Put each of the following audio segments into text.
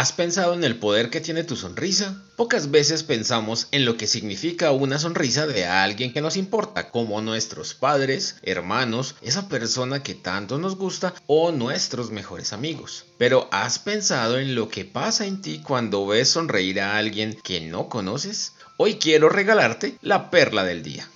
¿Has pensado en el poder que tiene tu sonrisa? Pocas veces pensamos en lo que significa una sonrisa de alguien que nos importa, como nuestros padres, hermanos, esa persona que tanto nos gusta o nuestros mejores amigos. Pero ¿has pensado en lo que pasa en ti cuando ves sonreír a alguien que no conoces? Hoy quiero regalarte la perla del día.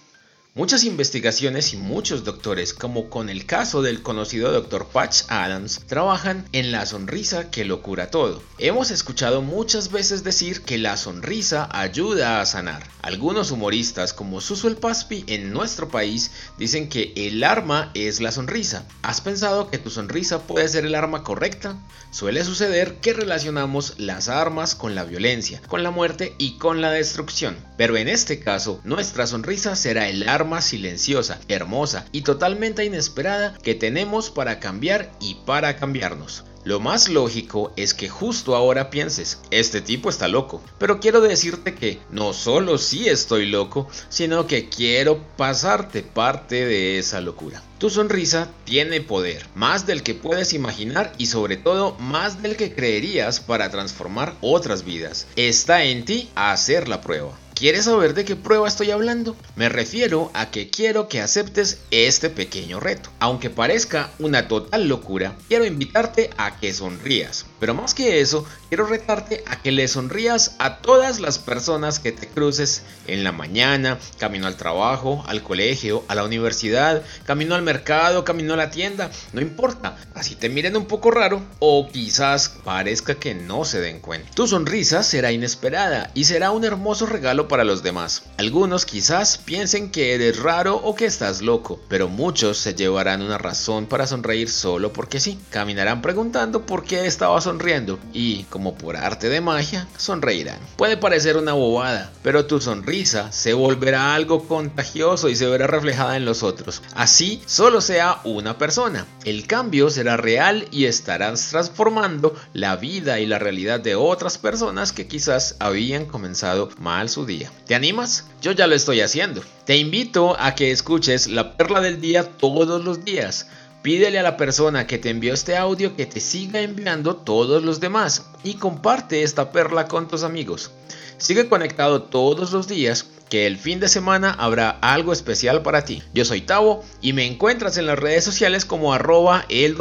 Muchas investigaciones y muchos doctores, como con el caso del conocido Dr. Patch Adams, trabajan en la sonrisa que lo cura todo. Hemos escuchado muchas veces decir que la sonrisa ayuda a sanar. Algunos humoristas, como Susuel Paspi en nuestro país, dicen que el arma es la sonrisa. ¿Has pensado que tu sonrisa puede ser el arma correcta? Suele suceder que relacionamos las armas con la violencia, con la muerte y con la destrucción. Pero en este caso, nuestra sonrisa será el arma silenciosa, hermosa y totalmente inesperada que tenemos para cambiar y para cambiarnos. Lo más lógico es que justo ahora pienses, este tipo está loco. Pero quiero decirte que no solo sí estoy loco, sino que quiero pasarte parte de esa locura. Tu sonrisa tiene poder, más del que puedes imaginar y sobre todo más del que creerías para transformar otras vidas. Está en ti hacer la prueba. ¿Quieres saber de qué prueba estoy hablando? Me refiero a que quiero que aceptes este pequeño reto. Aunque parezca una total locura, quiero invitarte a que sonrías. Pero más que eso, quiero retarte a que le sonrías a todas las personas que te cruces en la mañana, camino al trabajo, al colegio, a la universidad, camino al mercado, camino a la tienda, no importa, así te miren un poco raro o quizás parezca que no se den cuenta. Tu sonrisa será inesperada y será un hermoso regalo para los demás. Algunos quizás piensen que eres raro o que estás loco, pero muchos se llevarán una razón para sonreír solo porque sí. Caminarán preguntando por qué estaba sonriendo y, como por arte de magia, sonreirán. Puede parecer una bobada, pero tu sonrisa se volverá algo contagioso y se verá reflejada en los otros. Así solo sea una persona. El cambio será real y estarás transformando la vida y la realidad de otras personas que quizás habían comenzado mal su ¿Te animas? Yo ya lo estoy haciendo. Te invito a que escuches la perla del día todos los días. Pídele a la persona que te envió este audio que te siga enviando todos los demás y comparte esta perla con tus amigos. Sigue conectado todos los días que el fin de semana habrá algo especial para ti. Yo soy Tavo y me encuentras en las redes sociales como arroba el.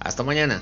Hasta mañana.